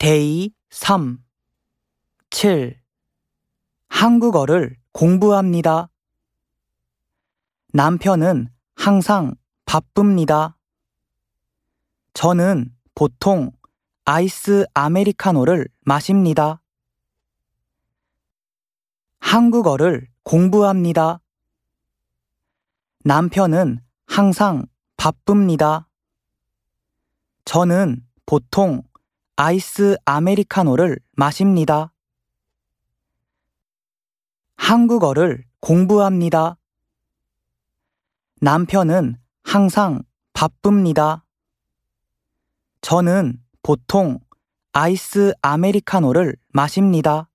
Day 3 7 한국어를 공부합니다. 남편은 항상 바쁩니다. 저는 보통 아이스 아메리카노를 마십니다. 한국어를 공부합니다. 남편은 항상 바쁩니다. 저는 보통 아이스 아메리카노를 마십니다. 한국어를 공부합니다. 남편은 항상 바쁩니다. 저는 보통 아이스 아메리카노를 마십니다.